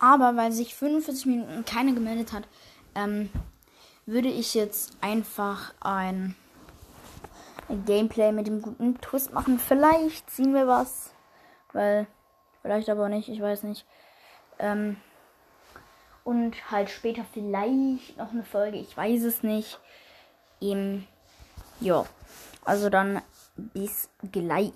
Aber weil sich 45 Minuten keiner gemeldet hat, ähm, würde ich jetzt einfach ein Gameplay mit dem guten Twist machen. Vielleicht ziehen wir was. Weil, vielleicht aber nicht, ich weiß nicht. Ähm, und halt später vielleicht noch eine Folge, ich weiß es nicht. Eben, ja. Also dann bis gleich.